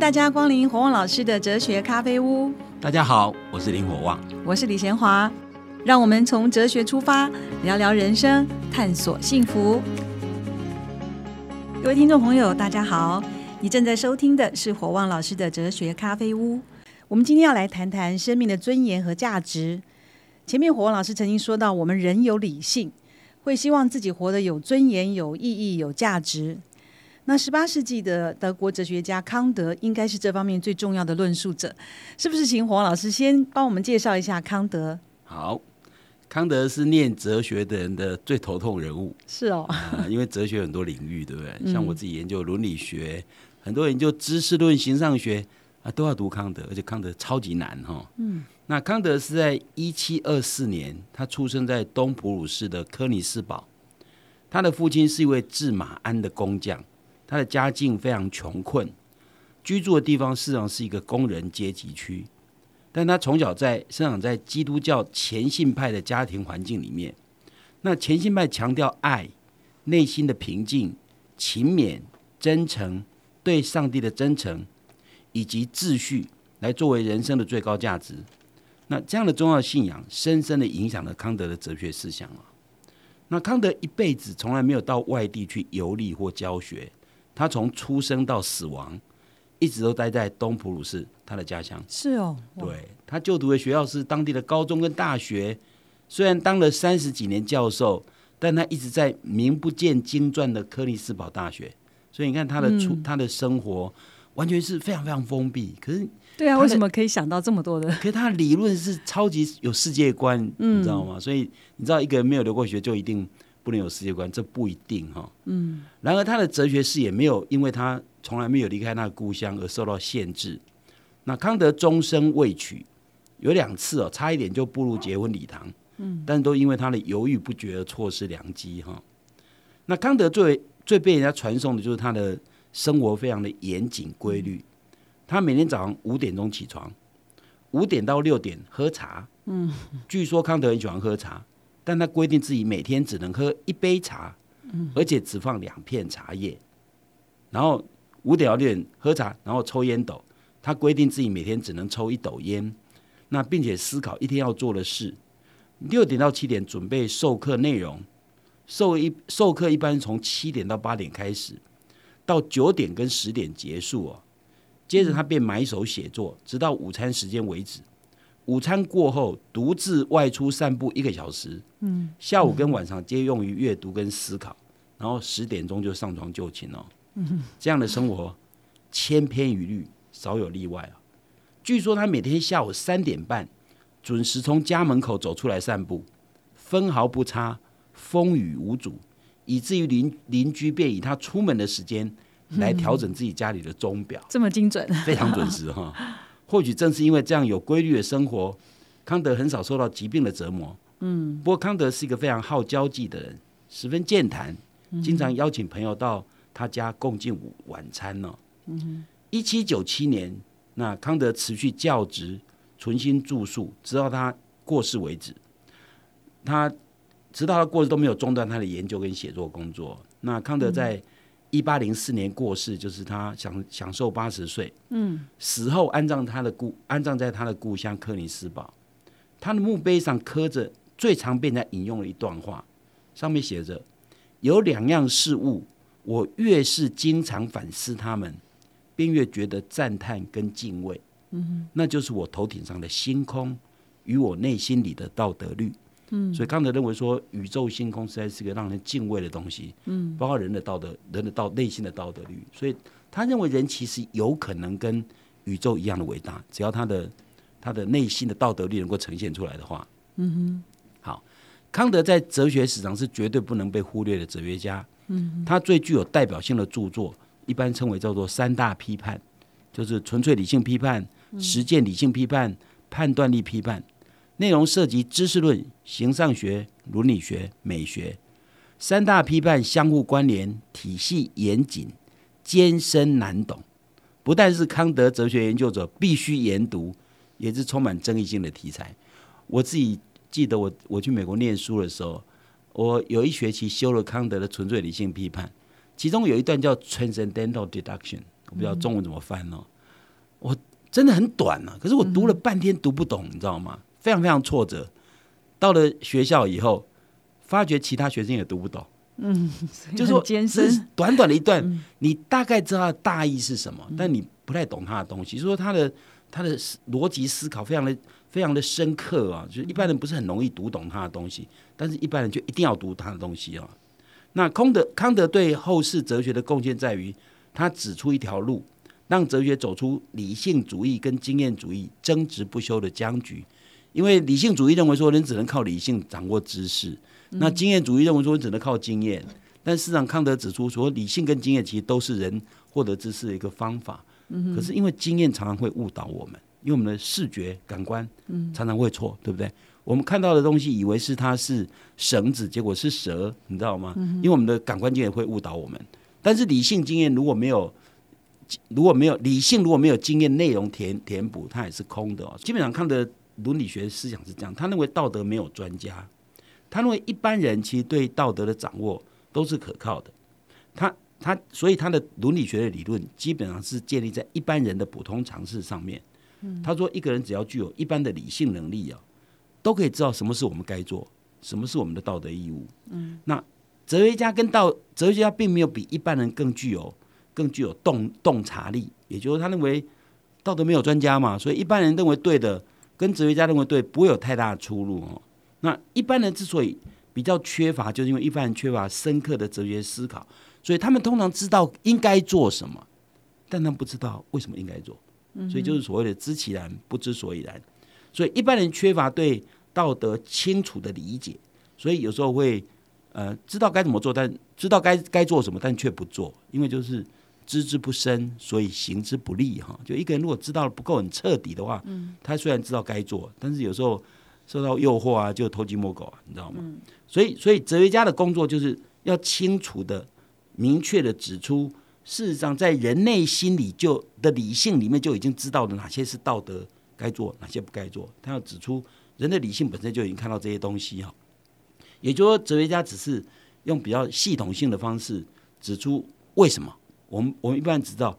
大家光临火旺老师的哲学咖啡屋。大家好，我是林火旺，我是李贤华。让我们从哲学出发，聊聊人生，探索幸福。各位听众朋友，大家好，你正在收听的是火旺老师的哲学咖啡屋。我们今天要来谈谈生命的尊严和价值。前面火旺老师曾经说到，我们人有理性，会希望自己活得有尊严、有意义、有价值。那十八世纪的德国哲学家康德应该是这方面最重要的论述者，是不是？请黄老师先帮我们介绍一下康德。好，康德是念哲学的人的最头痛人物。是哦，因为哲学很多领域，对不对？像我自己研究伦理学，很多研究知识论、形上学啊，都要读康德，而且康德超级难哈。嗯，那康德是在一七二四年，他出生在东普鲁士的科尼斯堡，他的父亲是一位制马鞍的工匠。他的家境非常穷困，居住的地方事实上是一个工人阶级区，但他从小在生长在基督教虔信派的家庭环境里面。那虔信派强调爱、内心的平静、勤勉、真诚、对上帝的真诚以及秩序，来作为人生的最高价值。那这样的重要信仰，深深的影响了康德的哲学思想啊。那康德一辈子从来没有到外地去游历或教学。他从出生到死亡，一直都待在东普鲁士，他的家乡。是哦，对他就读的学校是当地的高中跟大学。虽然当了三十几年教授，但他一直在名不见经传的克里斯堡大学。所以你看他的出，他的生活完全是非常非常封闭。可是，对啊，为什么可以想到这么多的？可是他的理论是超级有世界观，你知道吗？所以你知道，一个人没有留过学，就一定。不能有世界观，这不一定哈。嗯，然而他的哲学视野没有因为他从来没有离开他的故乡而受到限制。那康德终身未娶，有两次哦，差一点就步入结婚礼堂。嗯，但都因为他的犹豫不决而错失良机哈。那康德最为最被人家传颂的就是他的生活非常的严谨规律。他每天早上五点钟起床，五点到六点喝茶。嗯，据说康德很喜欢喝茶。但他规定自己每天只能喝一杯茶，而且只放两片茶叶。然后五点到六点喝茶，然后抽烟斗。他规定自己每天只能抽一斗烟。那并且思考一天要做的事。六点到七点准备授课内容，授一授课一般从七点到八点开始，到九点跟十点结束哦。接着他便埋首写作，直到午餐时间为止。午餐过后，独自外出散步一个小时。嗯，下午跟晚上皆用于阅读跟思考，然后十点钟就上床就寝哦。嗯，这样的生活千篇一律，少有例外啊。据说他每天下午三点半准时从家门口走出来散步，分毫不差，风雨无阻，以至于邻邻居便以他出门的时间来调整自己家里的钟表。这么精准，非常准时哈。或许正是因为这样有规律的生活，康德很少受到疾病的折磨。嗯，不过康德是一个非常好交际的人，十分健谈，经常邀请朋友到他家共进午晚餐呢。嗯，一七九七年，那康德持续教职，存心住宿，直到他过世为止。他直到他过世都没有中断他的研究跟写作工作。那康德在。一八零四年过世，就是他享享受八十岁。嗯，死后安葬他的故安葬在他的故乡克里斯堡。他的墓碑上刻着最常被人家引用的一段话，上面写着：“有两样事物，我越是经常反思他们，便越觉得赞叹跟敬畏。嗯，那就是我头顶上的星空与我内心里的道德律。”嗯，所以康德认为说，宇宙星空实在是个让人敬畏的东西。嗯，包括人的道德、人的道内心的道德律。所以他认为人其实有可能跟宇宙一样的伟大，只要他的他的内心的道德律能够呈现出来的话。嗯哼。好，康德在哲学史上是绝对不能被忽略的哲学家。嗯，他最具有代表性的著作，一般称为叫做三大批判，就是纯粹理性批判、实践理性批判、判断力批判。内容涉及知识论、形上学、伦理学、美学三大批判，相互关联，体系严谨，艰深难懂。不但是康德哲学研究者必须研读，也是充满争议性的题材。我自己记得，我我去美国念书的时候，我有一学期修了康德的纯粹理性批判，其中有一段叫 transcendental deduction，我不知道中文怎么翻哦。我真的很短啊，可是我读了半天读不懂，你知道吗？非常非常挫折。到了学校以后，发觉其他学生也读不懂。嗯，就是说，艰只是，短短的一段，你大概知道它的大意是什么，但你不太懂他的东西。就是说他的他的思逻辑思考非常的非常的深刻啊，就是一般人不是很容易读懂他的东西，但是一般人就一定要读他的东西啊。那空德康德对后世哲学的贡献在于，他指出一条路，让哲学走出理性主义跟经验主义争执不休的僵局。因为理性主义认为说人只能靠理性掌握知识，那经验主义认为说人只能靠经验。但事实上，康德指出说，理性跟经验其实都是人获得知识的一个方法。可是因为经验常常会误导我们，因为我们的视觉感官常常会错，对不对？我们看到的东西以为是它是绳子，结果是蛇，你知道吗？因为我们的感官经验会误导我们。但是理性经验如果没有如果没有理性，如果没有经验内容填填补，它也是空的哦。基本上康德伦理学思想是这样，他认为道德没有专家，他认为一般人其实对道德的掌握都是可靠的。他他所以他的伦理学的理论基本上是建立在一般人的普通常识上面。他说，一个人只要具有一般的理性能力啊，都可以知道什么是我们该做，什么是我们的道德义务。嗯，那哲学家跟道哲学家并没有比一般人更具有更具有洞洞察力，也就是他认为道德没有专家嘛，所以一般人认为对的，跟哲学家认为对不会有太大的出入哦。那一般人之所以比较缺乏，就是因为一般人缺乏深刻的哲学思考，所以他们通常知道应该做什么，但他们不知道为什么应该做，所以就是所谓的知其然不知所以然。所以一般人缺乏对道德清楚的理解，所以有时候会呃知道该怎么做，但知道该该做什么，但却不做，因为就是知之不深，所以行之不利哈。就一个人如果知道的不够很彻底的话，他虽然知道该做，但是有时候受到诱惑啊，就偷鸡摸狗啊，你知道吗？所以，所以哲学家的工作就是要清楚的、明确的指出，事实上在人类心里就的理性里面就已经知道了哪些是道德该做，哪些不该做。他要指出人的理性本身就已经看到这些东西哈。也就是说，哲学家只是用比较系统性的方式指出为什么。我们我们一般人只知道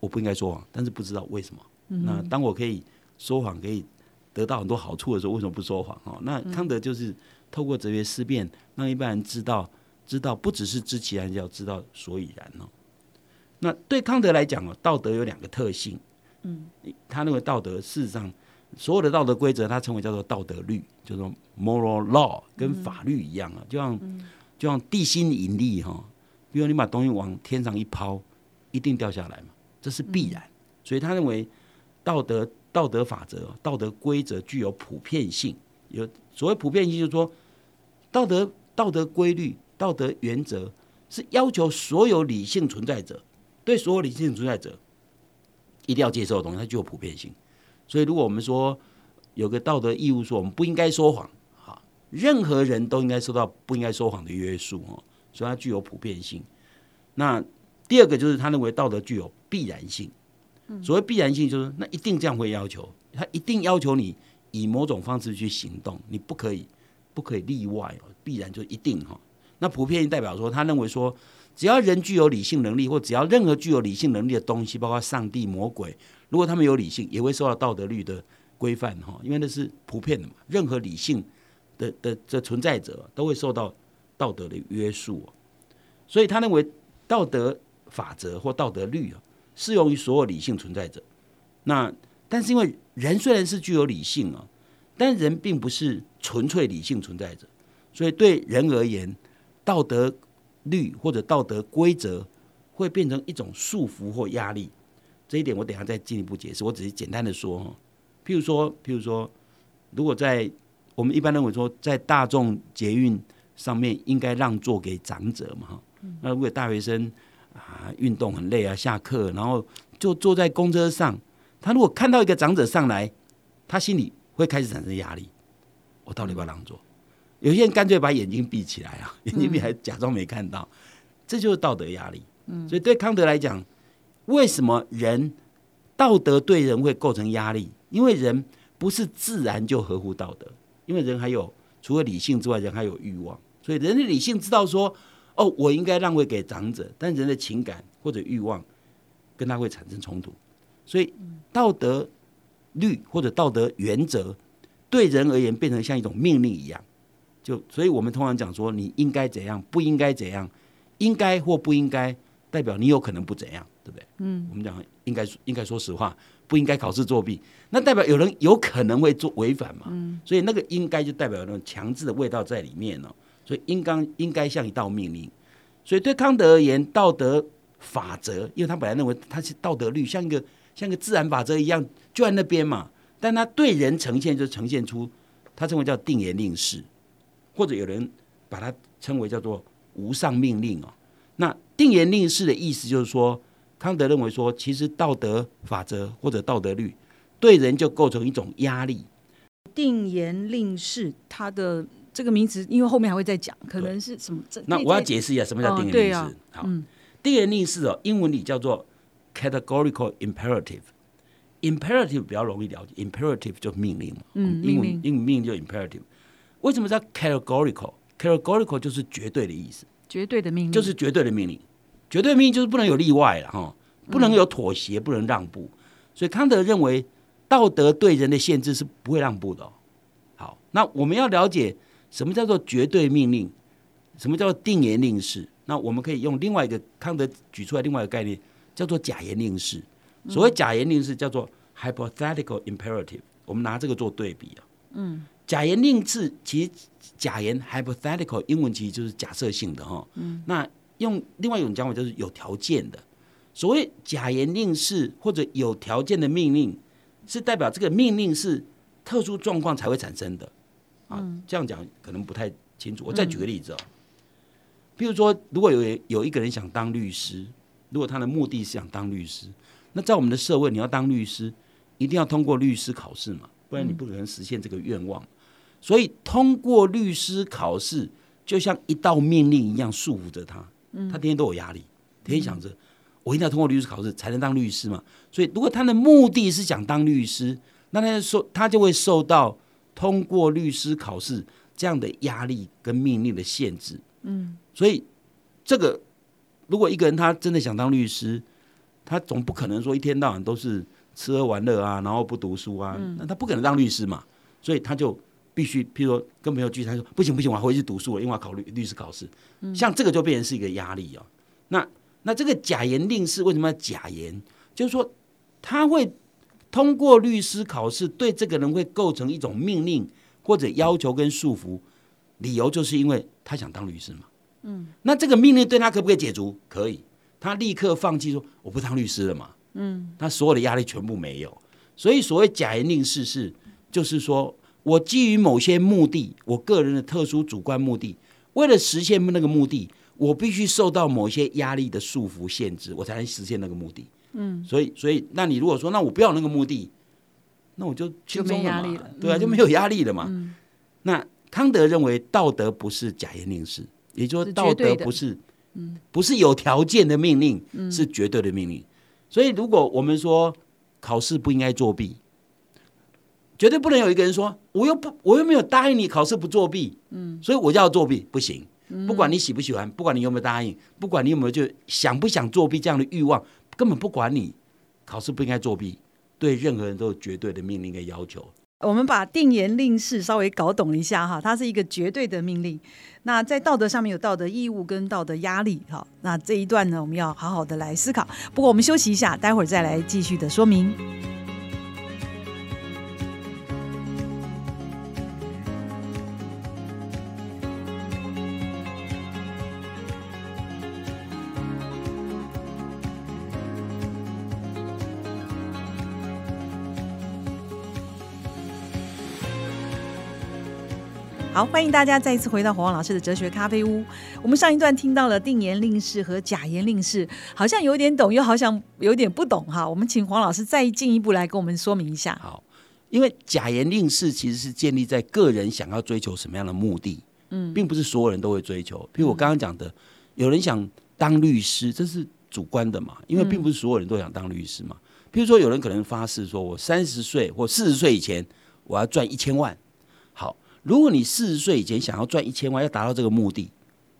我不应该说谎，但是不知道为什么。那当我可以说谎，可以得到很多好处的时候，为什么不说谎？哈，那康德就是透过哲学思辨，让一般人知道，知道不只是知其然，要知道所以然哦。那对康德来讲哦，道德有两个特性。嗯，他认为道德事实上所有的道德规则，他称为叫做道德律，叫做 moral law，跟法律一样啊，就像就像地心引力哈，比如你把东西往天上一抛，一定掉下来嘛，这是必然。所以他认为道德道德法则、道德规则具有普遍性。有所谓普遍性，就是说道德道德规律、道德原则是要求所有理性存在者对所有理性存在者一定要接受的东西，它具有普遍性。所以，如果我们说有个道德义务，说我们不应该说谎，哈，任何人都应该受到不应该说谎的约束哦，所以它具有普遍性。那第二个就是他认为道德具有必然性。所谓必然性，就是那一定这样会要求，他一定要求你以某种方式去行动，你不可以不可以例外哦，必然就一定哈。那普遍性代表说，他认为说，只要人具有理性能力，或只要任何具有理性能力的东西，包括上帝、魔鬼，如果他们有理性，也会受到道德律的规范哈，因为那是普遍的嘛。任何理性的的的存在者都会受到道德的约束，所以他认为道德法则或道德律啊，适用于所有理性存在者。那但是因为人虽然是具有理性啊，但人并不是纯粹理性存在者，所以对人而言，道德律或者道德规则会变成一种束缚或压力。这一点我等下再进一步解释，我只是简单的说哈。譬如说，譬如说，如果在我们一般认为说，在大众捷运上面应该让座给长者嘛哈。那如果大学生啊运动很累啊，下课然后就坐在公车上，他如果看到一个长者上来，他心里会开始产生压力。我到底要不要让座？有些人干脆把眼睛闭起来啊，眼睛闭还假装没看到，这就是道德压力。嗯所以对康德来讲，为什么人道德对人会构成压力？因为人不是自然就合乎道德，因为人还有除了理性之外，人还有欲望。所以人的理性知道说，哦，我应该让位给长者，但人的情感或者欲望跟他会产生冲突。所以道德律或者道德原则对人而言变成像一种命令一样，就所以我们通常讲说你应该怎样，不应该怎样，应该或不应该，代表你有可能不怎样，对不对？嗯，我们讲应该应该说实话，不应该考试作弊，那代表有人有可能会做违反嘛，嗯，所以那个应该就代表那种强制的味道在里面哦，所以应该应该像一道命令。所以对康德而言，道德法则，因为他本来认为它是道德律，像一个像一个自然法则一样就在那边嘛。但他对人呈现就呈现出，他称为叫定言令式，或者有人把它称为叫做无上命令哦。那定言令式的意思就是说，康德认为说，其实道德法则或者道德律对人就构成一种压力。定言令式，它的。这个名词，因为后面还会再讲，可能是什么？那我要解释一下什么叫定言令式。好，定言令式哦，英文里叫做 categorical imperative。imperative 比较容易了解，imperative 就命令嘛。嗯，英文英文命令就 imperative。为什么叫 categorical？categorical 就是绝对的意思，绝对的命令就是绝对的命令。绝对命令就是不能有例外了哈，不能有妥协，不能让步。所以康德认为，道德对人的限制是不会让步的。好，那我们要了解。什么叫做绝对命令？什么叫做定言令式？那我们可以用另外一个康德举出来另外一个概念，叫做假言令式。所谓假言令式叫做 hypothetical imperative。我们拿这个做对比啊。嗯。假言令式其实假言 hypothetical 英文其实就是假设性的哈。嗯。那用另外一种讲法就是有条件的。所谓假言令式或者有条件的命令，是代表这个命令是特殊状况才会产生的。啊，这样讲可能不太清楚。我再举个例子哦，比如说，如果有有一个人想当律师，如果他的目的是想当律师，那在我们的社会，你要当律师，一定要通过律师考试嘛，不然你不可能实现这个愿望。所以，通过律师考试就像一道命令一样束缚着他，他天天都有压力，天天想着我一定要通过律师考试才能当律师嘛。所以，如果他的目的是想当律师，那他受他就会受到。通过律师考试这样的压力跟命令的限制，嗯，所以这个如果一个人他真的想当律师，他总不可能说一天到晚都是吃喝玩乐啊，然后不读书啊，那他不可能当律师嘛，所以他就必须，譬如说跟朋友聚餐说不行不行，我要回去读书了，因为我要考虑律师考试，嗯像这个就变成是一个压力哦。那那这个假言令是为什么要假言？就是说他会。通过律师考试，对这个人会构成一种命令或者要求跟束缚，理由就是因为他想当律师嘛。嗯，那这个命令对他可不可以解除？可以，他立刻放弃说我不当律师了嘛。嗯，他所有的压力全部没有。所以所谓假言令式是，就是说我基于某些目的，我个人的特殊主观目的，为了实现那个目的，我必须受到某些压力的束缚限制，我才能实现那个目的。嗯，所以，所以，那你如果说，那我不要那个目的，那我就轻松了。嘛，对啊，就没有压力了嘛。那康德认为道德不是假言令式，也就是说道德不是，嗯，不是有条件的命令，是绝对的命令。所以，如果我们说考试不应该作弊，绝对不能有一个人说，我又不，我又没有答应你考试不作弊，嗯，所以我就要作弊，不行。不管你喜不喜欢，不管你有没有答应，不管你有没有就想不想作弊这样的欲望。根本不管你考试不应该作弊，对任何人都有绝对的命令跟要求。我们把定言令式稍微搞懂一下哈，它是一个绝对的命令。那在道德上面有道德义务跟道德压力哈。那这一段呢，我们要好好的来思考。不过我们休息一下，待会儿再来继续的说明。好，欢迎大家再一次回到火旺老师的哲学咖啡屋。我们上一段听到了定言令式和假言令式，好像有点懂，又好像有点不懂哈。我们请黄老师再进一步来跟我们说明一下。好，因为假言令式其实是建立在个人想要追求什么样的目的，嗯，并不是所有人都会追求。譬如我刚刚讲的，有人想当律师，这是主观的嘛，因为并不是所有人都想当律师嘛。譬如说，有人可能发誓说，我三十岁或四十岁以前，我要赚一千万。好。如果你四十岁以前想要赚一千万，要达到这个目的，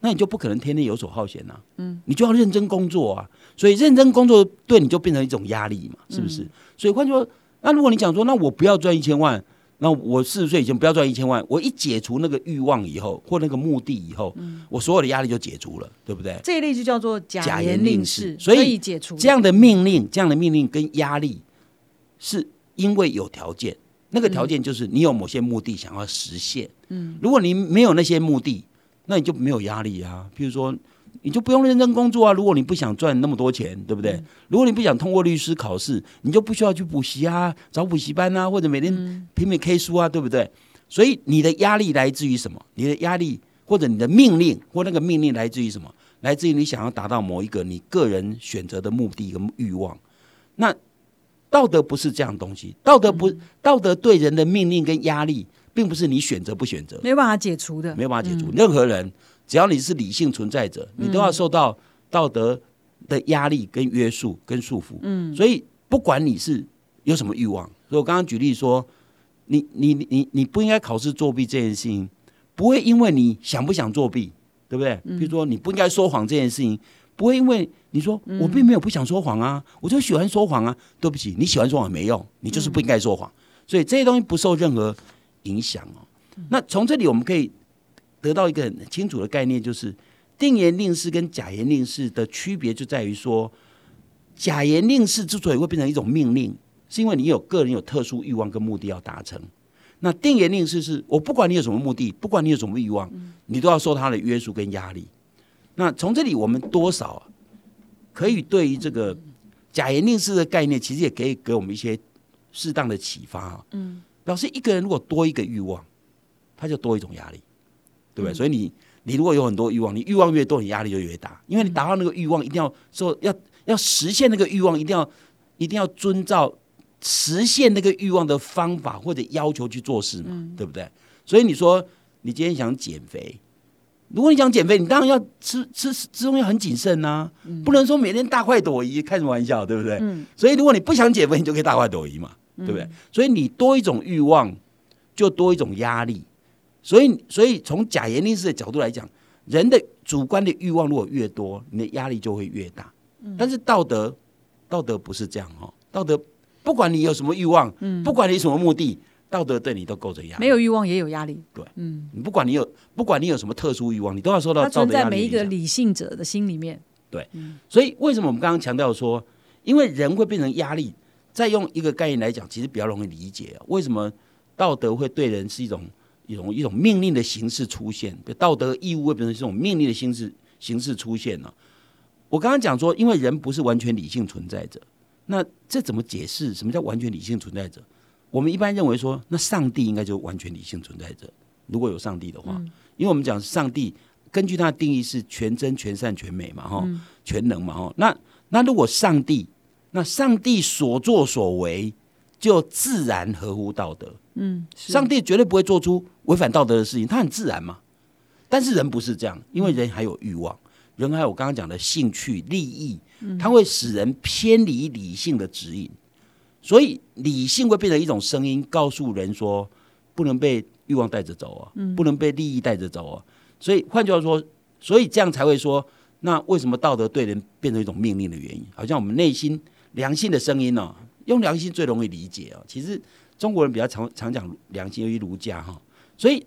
那你就不可能天天游手好闲呐。嗯，你就要认真工作啊。所以认真工作对你就变成一种压力嘛，是不是？所以换句话说，那如果你讲说，那我不要赚一千万，那我四十岁以前不要赚一千万，我一解除那个欲望以后，或那个目的以后，我所有的压力就解除了，对不对？这一类就叫做假言令式，所以解除这样的命令，这样的命令跟压力，是因为有条件。那个条件就是你有某些目的想要实现。嗯，如果你没有那些目的，那你就没有压力啊。譬如说，你就不用认真工作啊。如果你不想赚那么多钱，对不对？如果你不想通过律师考试，你就不需要去补习啊，找补习班啊，或者每天拼命 K 书啊，对不对？所以你的压力来自于什么？你的压力或者你的命令或那个命令来自于什么？来自于你想要达到某一个你个人选择的目的跟欲望。那道德不是这样东西，道德不道德对人的命令跟压力，并不是你选择不选择，没有办法解除的，没有办法解除。任何人只要你是理性存在者，你都要受到道德的压力跟约束跟束缚。嗯，所以不管你是有什么欲望，所以我刚刚举例说，你你你你不应该考试作弊这件事情，不会因为你想不想作弊，对不对？比如说你不应该说谎这件事情。不会因为你说我并没有不想说谎啊，我就喜欢说谎啊。对不起，你喜欢说谎没用，你就是不应该说谎。所以这些东西不受任何影响哦。那从这里我们可以得到一个很清楚的概念，就是定言令式跟假言令式的区别就在于说，假言令式之所以会变成一种命令，是因为你有个人有特殊欲望跟目的要达成。那定言令式是我不管你有什么目的，不管你有什么欲望，你都要受他的约束跟压力。那从这里，我们多少可以对于这个假言令式的概念，其实也可以给我们一些适当的启发啊。嗯，表示一个人如果多一个欲望，他就多一种压力，对不对？所以你你如果有很多欲望，你欲望越多，你压力就越大，因为你达到那个欲望，一定要说要要实现那个欲望，一定要一定要遵照实现那个欲望的方法或者要求去做事嘛，对不对？所以你说你今天想减肥。如果你想减肥，你当然要吃吃吃东西很谨慎呐，不能说每天大快朵颐，开什么玩笑，对不对？所以如果你不想减肥，你就可以大快朵颐嘛，对不对？所以你多一种欲望，就多一种压力。所以，所以从假言令式的角度来讲，人的主观的欲望如果越多，你的压力就会越大。但是道德，道德不是这样哦，道德不管你有什么欲望，不管你什么目的。道德对你都构成压力，没有欲望也有压力。对，嗯，你不管你有，不管你有什么特殊欲望，你都要受到。它存在每一个理性者的心里面。对，所以为什么我们刚刚强调说，因为人会变成压力？再用一个概念来讲，其实比较容易理解。为什么道德会对人是一种一种一种命令的形式出现？道德义务会变成这种命令的形式形式出现呢？我刚刚讲说，因为人不是完全理性存在者，那这怎么解释？什么叫完全理性存在者？我们一般认为说，那上帝应该就完全理性存在着。如果有上帝的话，因为我们讲上帝，根据他的定义是全真、全善、全美嘛，哈，全能嘛，哈。那那如果上帝，那上帝所作所为就自然合乎道德。嗯，上帝绝对不会做出违反道德的事情，他很自然嘛。但是人不是这样，因为人还有欲望，人还有我刚刚讲的兴趣、利益，它会使人偏离理性的指引。所以理性会变成一种声音，告诉人说不能被欲望带着走啊，不能被利益带着走啊。所以换句话说，所以这样才会说，那为什么道德对人变成一种命令的原因？好像我们内心良心的声音呢？用良心最容易理解啊。其实中国人比较常常讲良心，由于儒家哈，所以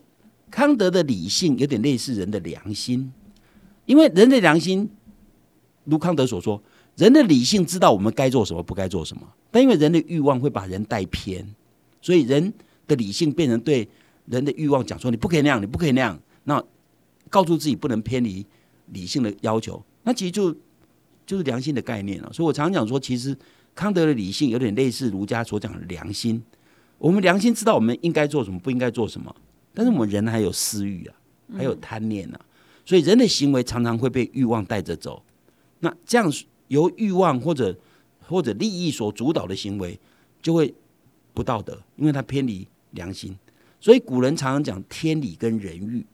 康德的理性有点类似人的良心，因为人的良心，如康德所说。人的理性知道我们该做什么，不该做什么，但因为人的欲望会把人带偏，所以人的理性变成对人的欲望讲说：“你不可以那样，你不可以那样。”那告诉自己不能偏离理性的要求，那其实就就是良心的概念了。所以我常常讲说，其实康德的理性有点类似儒家所讲的良心。我们良心知道我们应该做什么，不应该做什么，但是我们人还有私欲啊，还有贪念啊，所以人的行为常常会被欲望带着走。那这样。由欲望或者或者利益所主导的行为，就会不道德，因为它偏离良心。所以古人常常讲天理跟人欲，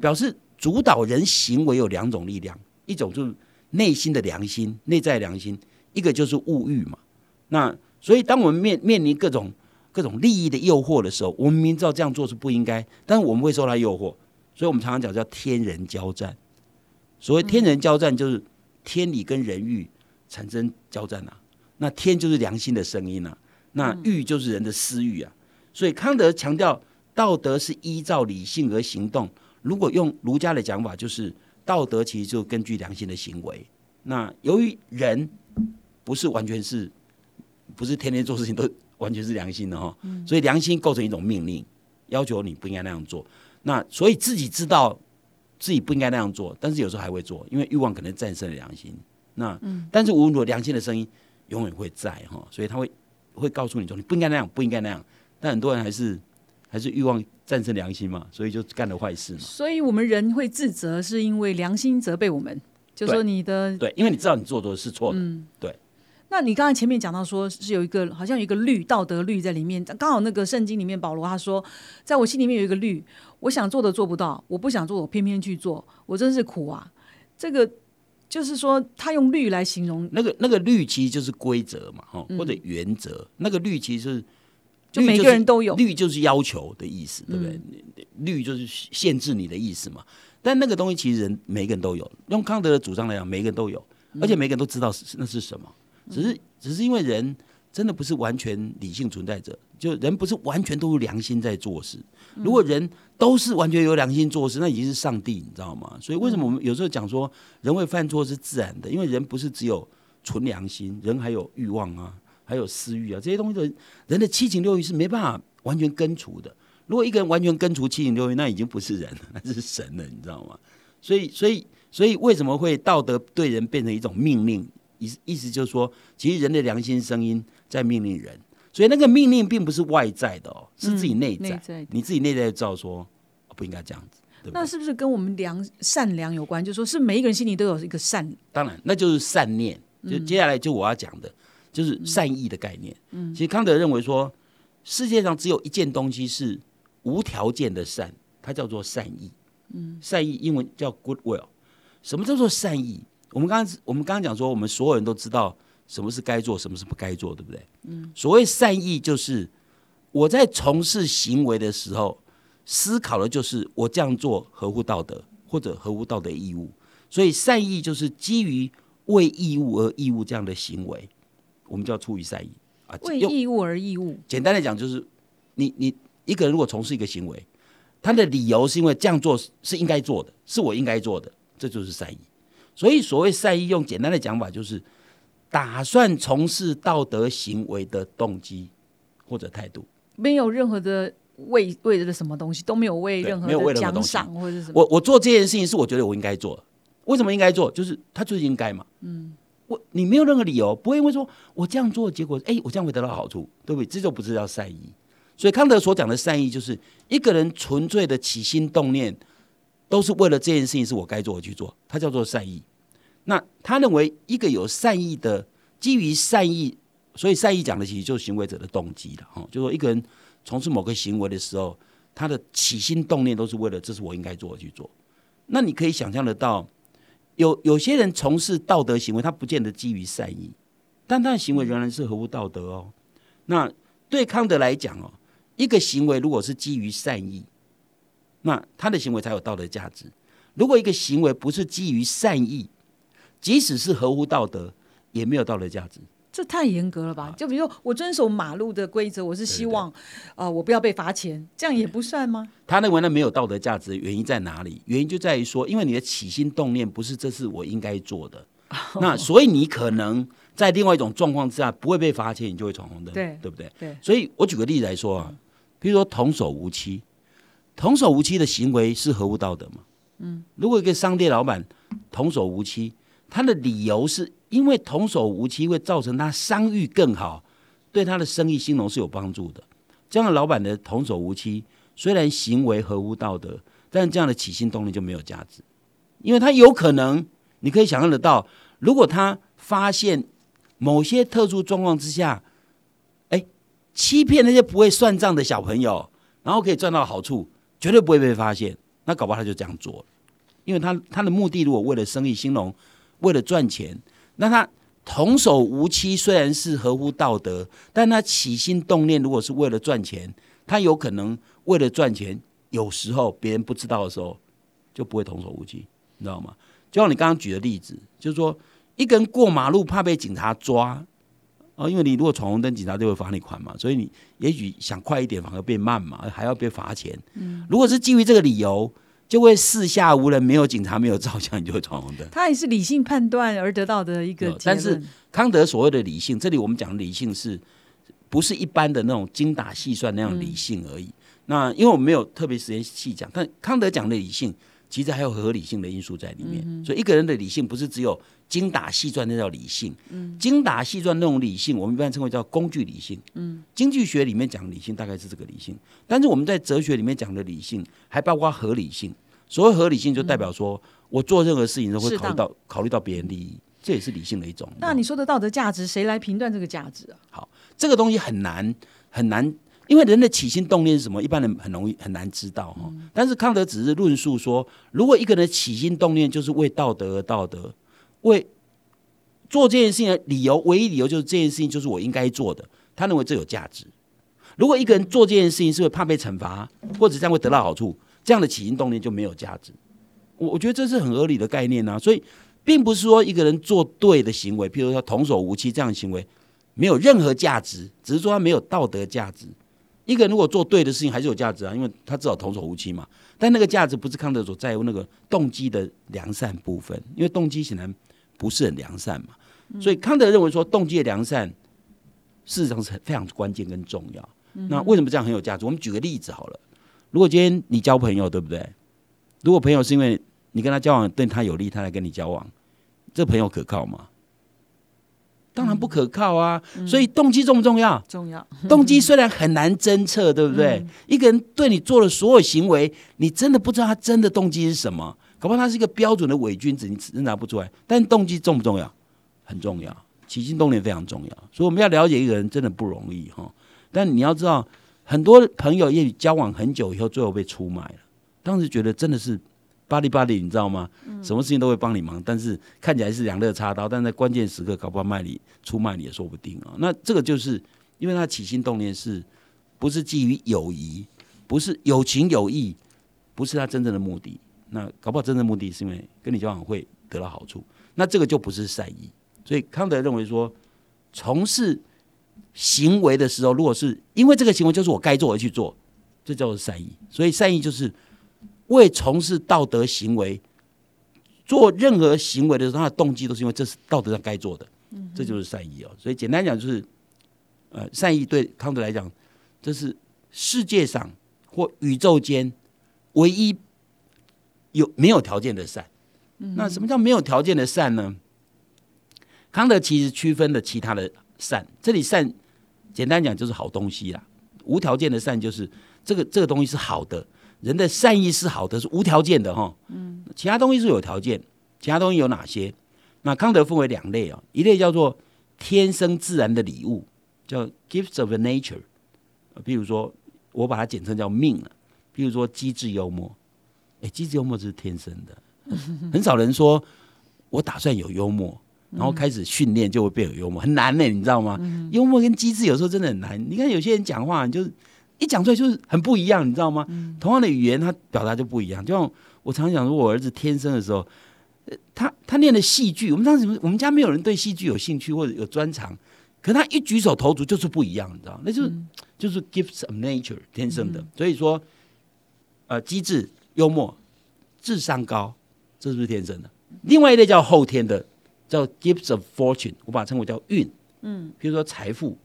表示主导人行为有两种力量，一种就是内心的良心，内在良心；一个就是物欲嘛。那所以当我们面面临各种各种利益的诱惑的时候，我们明知道这样做是不应该，但是我们会受到诱惑，所以我们常常讲叫天人交战。所谓天人交战，就是天理跟人欲产生交战啊。那天就是良心的声音啊，那欲就是人的私欲啊。所以康德强调，道德是依照理性而行动。如果用儒家的讲法，就是道德其实就根据良心的行为。那由于人不是完全是，不是天天做事情都完全是良心的哈，所以良心构成一种命令，要求你不应该那样做。那所以自己知道自己不应该那样做，但是有时候还会做，因为欲望可能战胜了良心。那但是无论如何，良心的声音永远会在哈，所以他会会告诉你说你不应该那样，不应该那样。但很多人还是还是欲望战胜良心嘛，所以就干了坏事嘛。所以我们人会自责，是因为良心责备我们，就说你的对，因为你知道你做的是错的，对。那你刚才前面讲到说是有一个好像有一个律道德律在里面，刚好那个圣经里面保罗他说，在我心里面有一个律，我想做的做不到，我不想做我偏偏去做，我真是苦啊！这个就是说他用律来形容那个那个律其实就是规则嘛，哈，或者原则。那个律其实是就每个人都有律就是要求的意思，对不对？律就是限制你的意思嘛。但那个东西其实人每个人都有，用康德的主张来讲，每个人都有，而且每个人都知道是那是什么。只是，只是因为人真的不是完全理性存在者，就人不是完全都是良心在做事。如果人都是完全有良心做事，那已经是上帝，你知道吗？所以为什么我们有时候讲说人会犯错是自然的？因为人不是只有纯良心，人还有欲望啊，还有私欲啊，这些东西的人的七情六欲是没办法完全根除的。如果一个人完全根除七情六欲，那已经不是人了，那是神了，你知道吗？所以，所以，所以为什么会道德对人变成一种命令？意意思就是说，其实人的良心声音在命令人，所以那个命令并不是外在的哦，是自己内在，你自己内在知道说不应该这样子对。那是不是跟我们良善良有关？就说是每一个人心里都有一个善，当然那就是善念。就接下来就我要讲的，就是善意的概念。嗯，其实康德认为说，世界上只有一件东西是无条件的善，它叫做善意。嗯，善意英文叫 goodwill。什么叫做善意？我们刚刚我们刚刚讲说，我们所有人都知道什么是该做，什么是不该做，对不对？嗯。所谓善意，就是我在从事行为的时候，思考的就是我这样做合乎道德，或者合乎道德义务。所以善意就是基于为义务而义务这样的行为，我们叫出于善意啊。为义务而义务。简单的讲，就是你你一个人如果从事一个行为，他的理由是因为这样做是应该做的，是我应该做的，这就是善意。所以，所谓善意，用简单的讲法，就是打算从事道德行为的动机或者态度，没有任何的为为了什么东西，都没有为任何的奖赏或者什么。我我做这件事情是我觉得我应该做，为什么应该做？就是他就是应该嘛。嗯，我你没有任何理由，不会因为说我这样做，结果哎，我这样会得到好处，对不对？这就不是叫善意。所以康德所讲的善意，就是一个人纯粹的起心动念，都是为了这件事情是我该做的去做，它叫做善意。那他认为，一个有善意的，基于善意，所以善意讲的其实就是行为者的动机了，哈，就说一个人从事某个行为的时候，他的起心动念都是为了这是我应该做的去做。那你可以想象得到，有有些人从事道德行为，他不见得基于善意，但他的行为仍然是合乎道德哦。那对康德来讲哦，一个行为如果是基于善意，那他的行为才有道德价值。如果一个行为不是基于善意，即使是合乎道德，也没有道德价值。这太严格了吧？就比如说，我遵守马路的规则，我是希望，呃，我不要被罚钱，这样也不算吗？他认为那没有道德价值的原因在哪里？原因就在于说，因为你的起心动念不是这是我应该做的，那所以你可能在另外一种状况之下不会被罚钱，你就会闯红灯，对对不对？对。所以我举个例子来说啊，比如说童叟无欺，童叟无欺的行为是合乎道德吗？嗯。如果一个商店老板童叟无欺。他的理由是因为童叟无欺会造成他商誉更好，对他的生意兴隆是有帮助的。这样的老板的童叟无欺，虽然行为合乎道德，但这样的起心动念就没有价值，因为他有可能，你可以想象得到，如果他发现某些特殊状况之下，哎，欺骗那些不会算账的小朋友，然后可以赚到好处，绝对不会被发现，那搞不好他就这样做，因为他他的目的如果为了生意兴隆。为了赚钱，那他童叟无欺虽然是合乎道德，但他起心动念如果是为了赚钱，他有可能为了赚钱，有时候别人不知道的时候就不会童叟无欺，你知道吗？就像你刚刚举的例子，就是说一个人过马路怕被警察抓，哦，因为你如果闯红灯，警察就会罚你款嘛，所以你也许想快一点，反而变慢嘛，还要被罚钱。嗯，如果是基于这个理由，就会四下无人，没有警察，没有照相，你就会闯红灯。他也是理性判断而得到的一个但是康德所谓的理性，这里我们讲的理性是不是一般的那种精打细算那样理性而已？那因为我们没有特别时间细讲，但康德讲的理性。其实还有合理性的因素在里面，所以一个人的理性不是只有精打细算那叫理性。嗯精打细算那种理性，我们一般称为叫工具理性。嗯经济学里面讲理性大概是这个理性，但是我们在哲学里面讲的理性还包括合理性。所谓合理性，就代表说我做任何事情都会考虑到考虑到别人利益，这也是理性的一种。那你说的道德价值，谁来评断这个价值啊？好，这个东西很难很难。因为人的起心动念是什么？一般人很容易很难知道哈。但是康德只是论述说，如果一个人起心动念就是为道德而道德，为做这件事情的理由，唯一理由就是这件事情就是我应该做的，他认为这有价值。如果一个人做这件事情是会怕被惩罚，或者这样会得到好处，这样的起心动念就没有价值。我我觉得这是很合理的概念啊。所以，并不是说一个人做对的行为，譬如说童叟无欺这样的行为没有任何价值，只是说他没有道德价值。一个人如果做对的事情，还是有价值啊，因为他至少童叟无欺嘛。但那个价值不是康德所在乎那个动机的良善部分，因为动机显然不是很良善嘛。所以康德认为说，动机的良善事实上是非常关键跟重要。那为什么这样很有价值？我们举个例子好了。如果今天你交朋友，对不对？如果朋友是因为你跟他交往对他有利，他来跟你交往，这朋友可靠吗？当然不可靠啊！所以动机重不重要？重要。动机虽然很难侦测，对不对？一个人对你做的所有行为，你真的不知道他真的动机是什么。搞不好他是一个标准的伪君子，你侦查不出来。但动机重不重要？很重要，起心动念非常重要。所以我们要了解一个人真的不容易哈。但你要知道，很多朋友也许交往很久以后，最后被出卖了。当时觉得真的是。巴黎巴黎，你知道吗？什么事情都会帮你忙，但是看起来是两肋插刀，但在关键时刻搞不好卖你出卖你也说不定啊。那这个就是因为他起心动念是不是基于友谊，不是有情有义，不是他真正的目的。那搞不好真正目的是因为跟你交往会得到好处，那这个就不是善意。所以康德认为说，从事行为的时候，如果是因为这个行为就是我该做而去做，这叫做善意。所以善意就是。为从事道德行为做任何行为的时候，他的动机都是因为这是道德上该做的，这就是善意哦。所以简单讲，就是呃，善意对康德来讲，这是世界上或宇宙间唯一有没有条件的善。那什么叫没有条件的善呢？康德其实区分了其他的善，这里善简单讲就是好东西啦。无条件的善就是这个这个东西是好的。人的善意是好的，是无条件的哈。嗯，其他东西是有条件。其他东西有哪些？那康德分为两类啊，一类叫做天生自然的礼物，叫 gifts of nature。比如说，我把它简称叫命了。比如说，机智幽默。哎，机智幽默是天生的，很少人说我打算有幽默，然后开始训练就会变有幽默，很难呢，你知道吗？幽默跟机智有时候真的很难。你看有些人讲话就是。一讲出来就是很不一样，你知道吗？同样的语言，他表达就不一样。就像我常讲，说我儿子天生的时候，他他念的戏剧，我们当时我们家没有人对戏剧有兴趣或者有专长，可他一举手投足就是不一样，你知道？那就是就是 gifts of nature 天生的。所以说，呃，机智、幽默、智商高，这是不是天生的？另外一类叫后天的，叫 gifts of fortune，我把它称为叫运。嗯，比如说财富、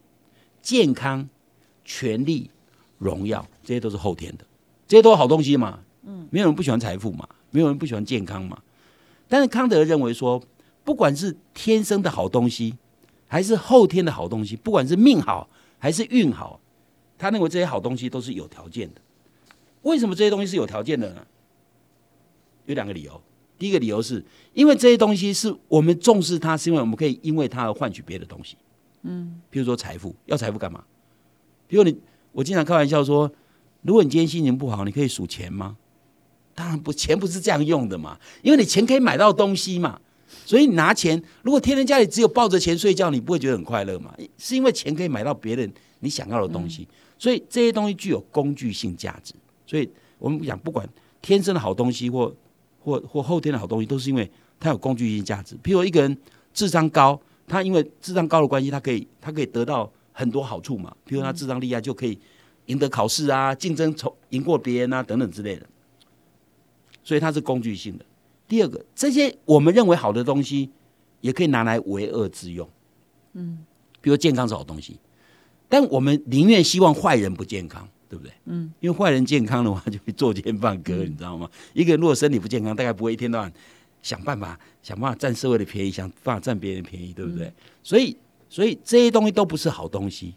健康、权力。荣耀，这些都是后天的，这些都是好东西嘛。嗯，没有人不喜欢财富嘛，没有人不喜欢健康嘛。但是康德认为说，不管是天生的好东西，还是后天的好东西，不管是命好还是运好，他认为这些好东西都是有条件的。为什么这些东西是有条件的呢？有两个理由。第一个理由是因为这些东西是我们重视它，是因为我们可以因为它而换取别的东西。嗯，比如说财富，要财富干嘛？比如你。我经常开玩笑说，如果你今天心情不好，你可以数钱吗？当然不，钱不是这样用的嘛。因为你钱可以买到东西嘛，所以你拿钱。如果天天家里只有抱着钱睡觉，你不会觉得很快乐嘛？是因为钱可以买到别人你想要的东西，所以这些东西具有工具性价值。所以我们讲，不管天生的好东西或或或后天的好东西，都是因为它有工具性价值。譬如一个人智商高，他因为智商高的关系，他可以他可以得到很多好处嘛。比如他智商厉害，就可以赢得考试啊，竞争从赢过别人啊等等之类的。所以它是工具性的。第二个，这些我们认为好的东西，也可以拿来为恶之用。嗯，比如健康是好东西，但我们宁愿希望坏人不健康，对不对？嗯，因为坏人健康的话，就会作奸犯科，你知道吗？一个人如果身体不健康，大概不会一天到晚想办法想办法占社会的便宜，想办法占别人的便宜，对不对？所以，所以这些东西都不是好东西，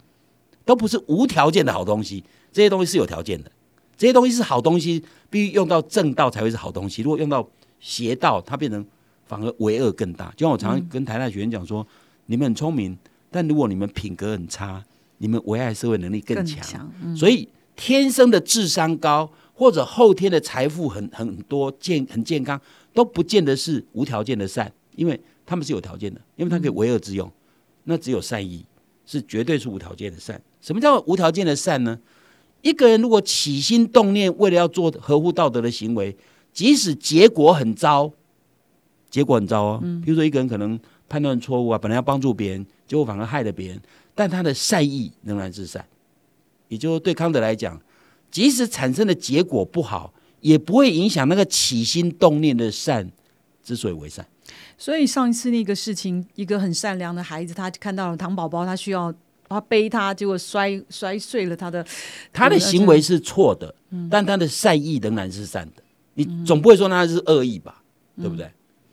都不是无条件的好东西。这些东西是有条件的，这些东西是好东西，必须用到正道才会是好东西。如果用到邪道，它变成反而为恶更大。就像我常常跟台大学员讲说，你们很聪明，但如果你们品格很差，你们危害社会能力更强。所以天生的智商高，或者后天的财富很很多健很健康，都不见得是无条件的善，因为他们是有条件的，因为他可以为恶之用。那只有善意是绝对是无条件的善。什么叫无条件的善呢？一个人如果起心动念，为了要做合乎道德的行为。即使结果很糟，结果很糟哦。比如说，一个人可能判断错误啊，本来要帮助别人，结果反而害了别人，但他的善意仍然是善。也就是对康德来讲，即使产生的结果不好，也不会影响那个起心动念的善之所以为善。所以上一次那个事情，一个很善良的孩子，他看到了糖宝宝，他需要他背他，结果摔摔碎了他的，他的行为是错的，但他的善意仍然是善的。你总不会说他是恶意吧，对不对？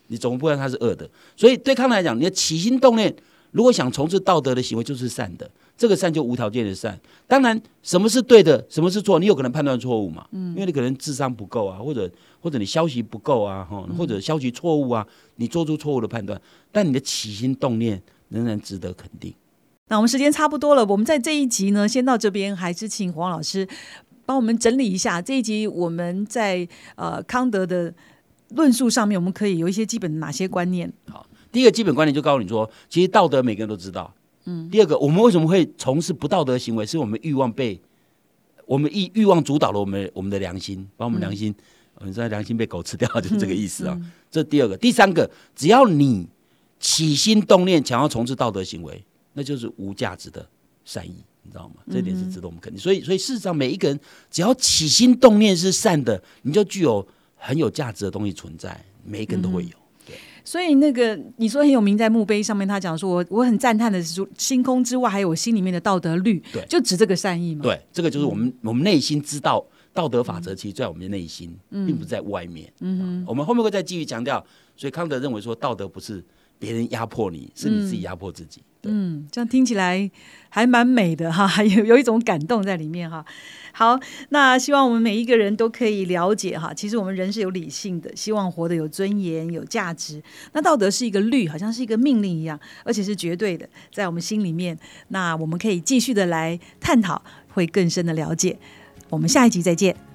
你总不会他是恶的。所以对康来讲，你的起心动念，如果想从事道德的行为，就是善的。这个善就无条件的善。当然，什么是对的，什么是错，你有可能判断错误嘛？嗯，因为你可能智商不够啊，或者或者你消息不够啊，哈，或者消息错误啊，你做出错误的判断。但你的起心动念仍然值得肯定。那我们时间差不多了，我们在这一集呢，先到这边，还是请黄老师。帮我们整理一下这一集，我们在呃康德的论述上面，我们可以有一些基本的哪些观念？好，第一个基本观念就告诉你说，其实道德每个人都知道。嗯。第二个，我们为什么会从事不道德行为？是我们欲望被我们欲欲望主导了我们我们的良心，把我们良心，你知道良心被狗吃掉，就是这个意思啊。这第二个，第三个，只要你起心动念想要从事道德行为，那就是无价值的善意。你知道吗？这点是值得我们肯定。所以，所以事实上，每一个人只要起心动念是善的，你就具有很有价值的东西存在。每一个人都会有。对。所以，那个你说很有名，在墓碑上面，他讲说：“我我很赞叹的是，星空之外还有我心里面的道德律。”对，就指这个善意嘛。对，这个就是我们我们内心知道道德法则，其实在我们的内心，并不在外面。嗯哼。我们后面会再继续强调。所以，康德认为说，道德不是别人压迫你，是你自己压迫自己。嗯，这样听起来还蛮美的哈，有有一种感动在里面哈。好，那希望我们每一个人都可以了解哈，其实我们人是有理性的，希望活得有尊严、有价值。那道德是一个律，好像是一个命令一样，而且是绝对的，在我们心里面。那我们可以继续的来探讨，会更深的了解。我们下一集再见。